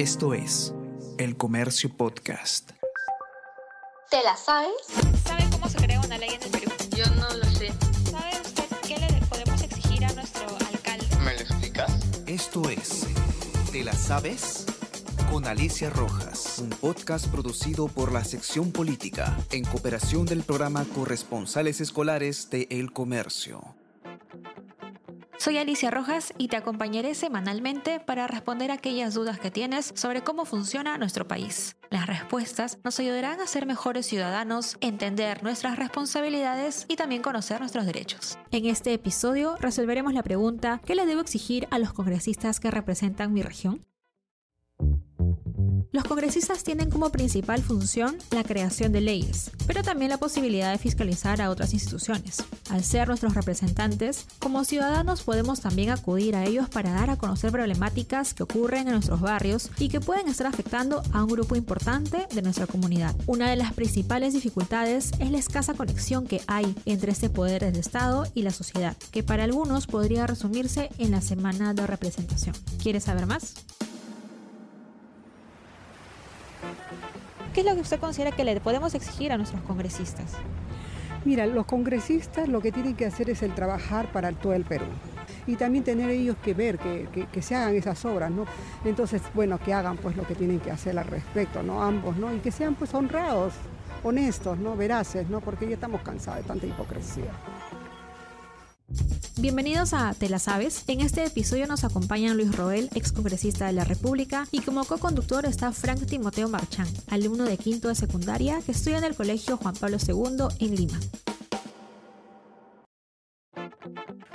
Esto es El Comercio Podcast. ¿Te la sabes? ¿Sabe cómo se crea una ley en el Perú? Yo no lo sé. ¿Sabe usted qué le podemos exigir a nuestro alcalde? ¿Me lo explicas? Esto es ¿Te la sabes? Con Alicia Rojas, un podcast producido por la sección política en cooperación del programa Corresponsales Escolares de El Comercio. Soy Alicia Rojas y te acompañaré semanalmente para responder aquellas dudas que tienes sobre cómo funciona nuestro país. Las respuestas nos ayudarán a ser mejores ciudadanos, entender nuestras responsabilidades y también conocer nuestros derechos. En este episodio resolveremos la pregunta ¿qué le debo exigir a los congresistas que representan mi región? Los congresistas tienen como principal función la creación de leyes, pero también la posibilidad de fiscalizar a otras instituciones. Al ser nuestros representantes, como ciudadanos podemos también acudir a ellos para dar a conocer problemáticas que ocurren en nuestros barrios y que pueden estar afectando a un grupo importante de nuestra comunidad. Una de las principales dificultades es la escasa conexión que hay entre este poder del Estado y la sociedad, que para algunos podría resumirse en la semana de representación. ¿Quieres saber más? ¿Qué es lo que usted considera que le podemos exigir a nuestros congresistas? Mira, los congresistas lo que tienen que hacer es el trabajar para todo el Perú. Y también tener ellos que ver, que, que, se hagan esas obras, ¿no? Entonces, bueno, que hagan pues lo que tienen que hacer al respecto, ¿no? Ambos, ¿no? Y que sean pues honrados, honestos, ¿no? Veraces, ¿no? Porque ya estamos cansados de tanta hipocresía. Bienvenidos a Te la sabes. En este episodio nos acompañan Luis Roel, ex congresista de la República, y como co-conductor está Frank Timoteo Marchán, alumno de quinto de secundaria que estudia en el Colegio Juan Pablo II en Lima.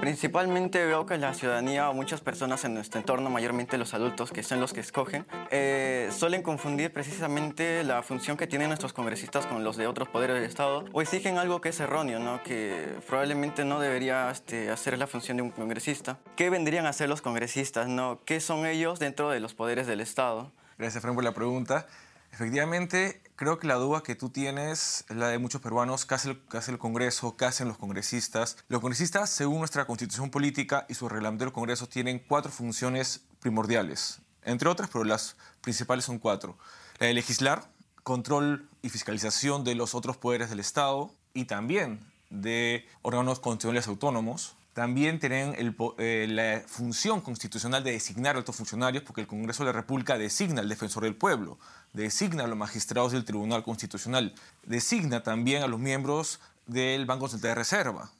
Principalmente veo que la ciudadanía o muchas personas en nuestro entorno, mayormente los adultos, que son los que escogen, eh, suelen confundir precisamente la función que tienen nuestros congresistas con los de otros poderes del Estado o exigen algo que es erróneo, ¿no? que probablemente no debería este, hacer la función de un congresista. ¿Qué vendrían a hacer los congresistas? ¿no? ¿Qué son ellos dentro de los poderes del Estado? Gracias, Frank, por la pregunta. Efectivamente, creo que la duda que tú tienes es la de muchos peruanos, ¿qué hace, el, qué hace Congreso? ¿Qué hacen los congresistas? Los congresistas, según nuestra constitución política y su reglamento del Congreso, tienen cuatro funciones primordiales, entre otras, pero las principales son cuatro. La de legislar, control y fiscalización de los otros poderes del Estado y también de órganos constitucionales autónomos, también tienen eh, la función constitucional de designar altos funcionarios, porque el Congreso de la República designa al defensor del pueblo, designa a los magistrados del Tribunal Constitucional, designa también a los miembros del Banco Central de Reserva.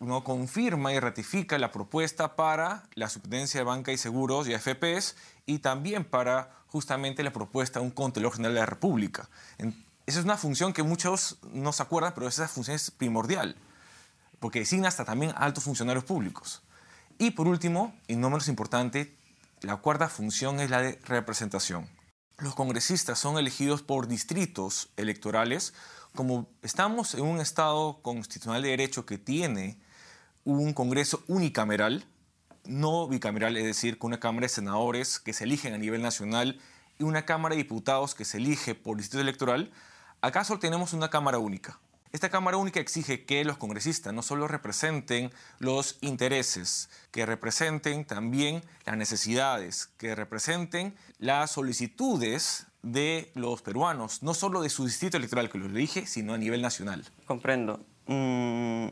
Uno confirma y ratifica la propuesta para la superintendencia de banca y seguros y AFPs y también para justamente la propuesta de un Contralor General de la República. Esa es una función que muchos no se acuerdan, pero esa función es primordial porque designa hasta también altos funcionarios públicos. Y por último, y no menos importante, la cuarta función es la de representación. Los congresistas son elegidos por distritos electorales. Como estamos en un Estado constitucional de derecho que tiene un Congreso unicameral, no bicameral, es decir, con una Cámara de Senadores que se eligen a nivel nacional y una Cámara de Diputados que se elige por distrito electoral, acá solo tenemos una Cámara única. Esta Cámara Única exige que los congresistas no solo representen los intereses, que representen también las necesidades, que representen las solicitudes de los peruanos, no solo de su distrito electoral que los elige, sino a nivel nacional. Comprendo. Mm,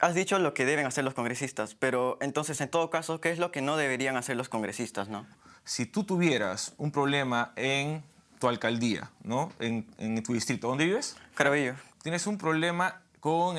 has dicho lo que deben hacer los congresistas, pero entonces, en todo caso, ¿qué es lo que no deberían hacer los congresistas, no? Si tú tuvieras un problema en tu alcaldía, ¿no? En, en tu distrito, ¿dónde vives? Caraballo tienes un problema con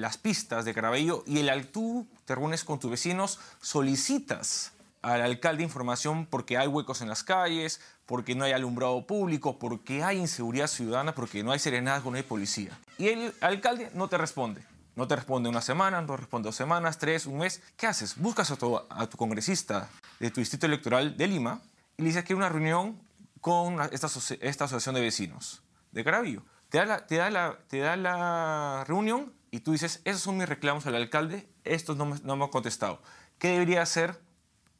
las pistas de Caraballo y el, tú te reúnes con tus vecinos, solicitas al alcalde información porque hay huecos en las calles, porque no hay alumbrado público, porque hay inseguridad ciudadana, porque no hay serenazgo, no hay policía. Y el alcalde no te responde. No te responde una semana, no responde dos semanas, tres, un mes. ¿Qué haces? Buscas a tu, a tu congresista de tu distrito electoral de Lima y le dices que hay una reunión con esta, esta asociación de vecinos de Caraballo te da, la, te, da la, te da la reunión y tú dices, esos son mis reclamos al alcalde, estos no me, no me han contestado. ¿Qué debería hacer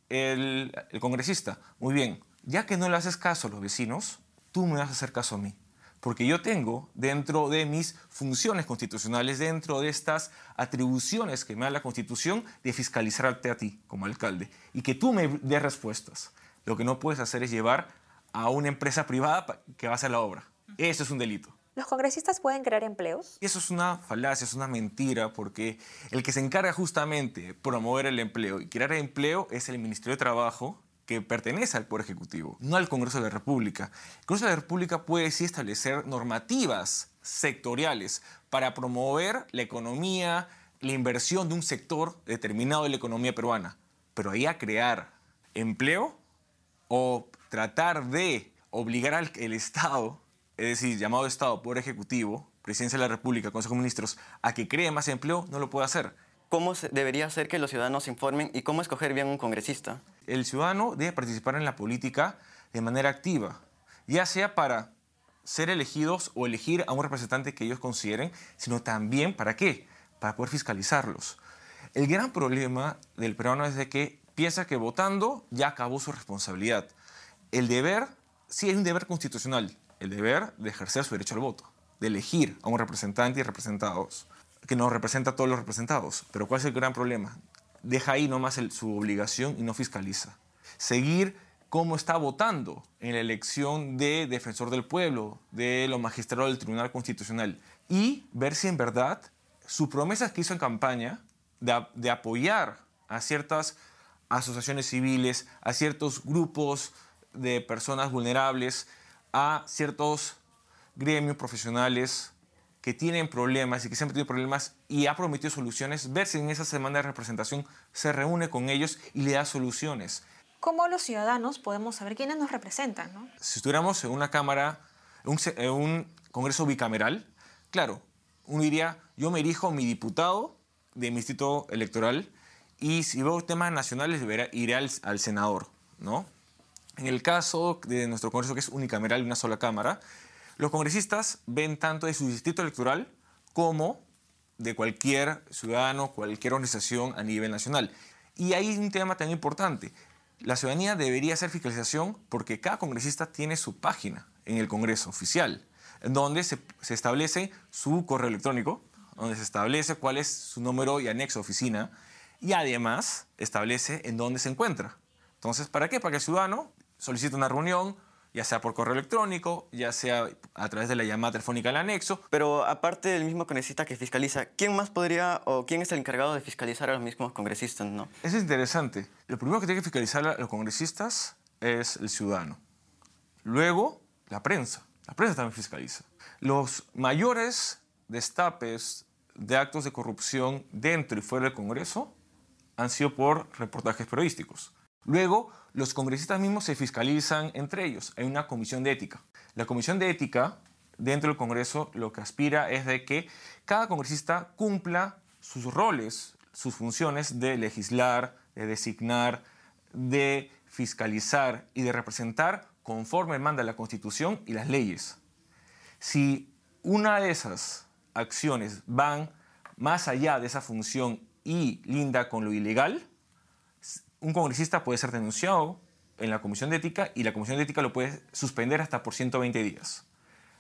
el, el, congresista? Muy bien, ya que no le haces caso a los vecinos, tú me vas a hacer caso a mí. Porque yo tengo dentro de mis funciones constitucionales, dentro de estas atribuciones que me da la Constitución, de fiscalizarte a ti como alcalde y que tú me des respuestas. Lo que no puedes hacer es llevar a una empresa privada que va a hacer la obra. Eso es un delito. ¿Los congresistas pueden crear empleos? Eso es una falacia, es una mentira, porque el que se encarga justamente de promover el empleo y crear empleo es el Ministerio de Trabajo, que pertenece al Poder Ejecutivo, no al Congreso de la República. El Congreso de la República puede sí establecer normativas sectoriales para promover la economía, la inversión de un sector determinado de la economía peruana, pero ahí a crear empleo o tratar de obligar al Estado, es decir, llamado Estado, Poder Ejecutivo, Presidencia de la República, Consejo de Ministros, a que cree más empleo, no lo puede hacer. ¿Cómo debería ser que los ciudadanos se informen y cómo escoger bien un congresista? El ciudadano debe participar en la política de manera activa, ya sea para ser elegidos o elegir a un representante que ellos consideren, sino también para qué? Para poder fiscalizarlos. El gran problema del peruano es de que piensa que votando ya acabó su responsabilidad. El deber, sí hay un deber constitucional, el deber de ejercer su derecho al voto, de elegir a un representante y representados, que nos representa a todos los representados. Pero ¿cuál es el gran problema? Deja ahí nomás su obligación y no fiscaliza. Seguir cómo está votando en la elección de defensor del pueblo, de los magistrados del Tribunal Constitucional, y ver si en verdad sus promesas que hizo en campaña de apoyar a ciertas asociaciones civiles, a ciertos grupos de personas vulnerables, a ciertos gremios profesionales que tienen problemas y que siempre tienen problemas y ha prometido soluciones, ver si en esa semana de representación se reúne con ellos y le da soluciones. ¿Cómo los ciudadanos podemos saber quiénes nos representan? Si estuviéramos en una cámara, un, en un congreso bicameral, claro, uno diría, yo me erijo mi diputado de mi distrito electoral y si veo temas nacionales iré al, al senador, ¿no? En el caso de nuestro Congreso, que es unicameral y una sola Cámara, los congresistas ven tanto de su distrito electoral como de cualquier ciudadano, cualquier organización a nivel nacional. Y hay un tema tan importante. La ciudadanía debería hacer fiscalización porque cada congresista tiene su página en el Congreso oficial, en donde se, se establece su correo electrónico, donde se establece cuál es su número y anexo oficina, y además establece en dónde se encuentra. Entonces, ¿para qué? Para que el ciudadano solicite una reunión, ya sea por correo electrónico, ya sea a través de la llamada telefónica al anexo. Pero aparte del mismo congresista que fiscaliza, ¿quién más podría o quién es el encargado de fiscalizar a los mismos congresistas? No? Eso es interesante. Lo primero que tiene que fiscalizar a los congresistas es el ciudadano. Luego, la prensa. La prensa también fiscaliza. Los mayores destapes de actos de corrupción dentro y fuera del Congreso han sido por reportajes periodísticos. Luego, los congresistas mismos se fiscalizan entre ellos. Hay una comisión de ética. La comisión de ética dentro del Congreso lo que aspira es de que cada congresista cumpla sus roles, sus funciones de legislar, de designar, de fiscalizar y de representar conforme manda la Constitución y las leyes. Si una de esas acciones van más allá de esa función y linda con lo ilegal, un congresista puede ser denunciado en la Comisión de Ética y la Comisión de Ética lo puede suspender hasta por 120 días.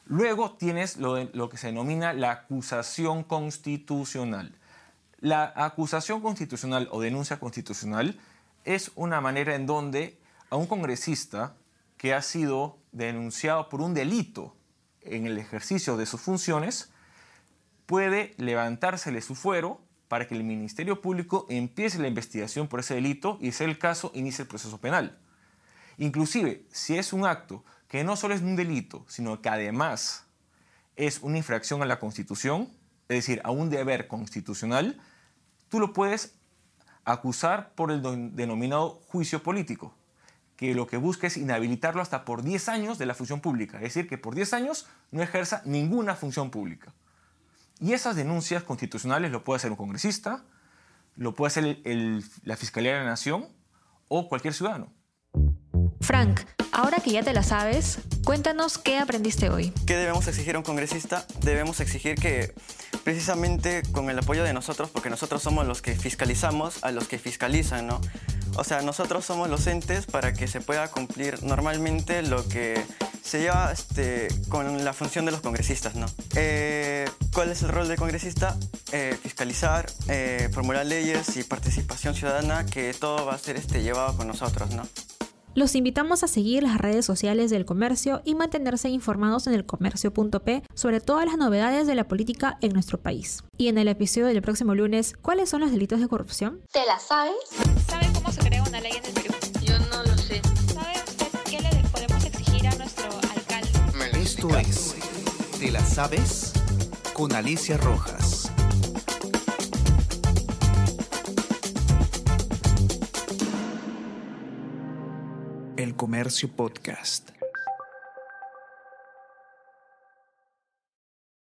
Luego tienes lo, lo que se denomina la acusación constitucional. La acusación constitucional o denuncia constitucional es una manera en donde a un congresista que ha sido denunciado por un delito en el ejercicio de sus funciones puede levantársele su fuero para que el Ministerio Público empiece la investigación por ese delito y, si el caso, inicie el proceso penal. Inclusive, si es un acto que no solo es un delito, sino que además es una infracción a la Constitución, es decir, a un deber constitucional, tú lo puedes acusar por el denominado juicio político, que lo que busca es inhabilitarlo hasta por 10 años de la función pública, es decir, que por 10 años no ejerza ninguna función pública. Y esas denuncias constitucionales lo puede hacer un congresista, lo puede hacer la Fiscalía de la Nación o cualquier ciudadano. Frank, ahora que ya te la sabes, cuéntanos qué aprendiste hoy. ¿Qué debemos exigir a un congresista? Debemos exigir que precisamente con el apoyo de nosotros, porque nosotros somos los que fiscalizamos a los que fiscalizan, ¿no? O sea, nosotros somos los entes para que se pueda cumplir normalmente lo que se lleva este, con la función de los congresistas, ¿no? Eh, ¿Cuál es el rol del congresista? Eh, fiscalizar, eh, formular leyes y participación ciudadana, que todo va a ser este, llevado con nosotros, ¿no? Los invitamos a seguir las redes sociales del comercio y mantenerse informados en el comercio.p sobre todas las novedades de la política en nuestro país. Y en el episodio del próximo lunes, ¿cuáles son los delitos de corrupción? ¿Te la sabes? ¿Sabe cómo se crea una ley en el Perú? Yo no lo sé. ¿Sabe usted qué le podemos exigir a nuestro alcalde? Esto es ¿Te la sabes? Con Alicia Rojas. El Comercio Podcast.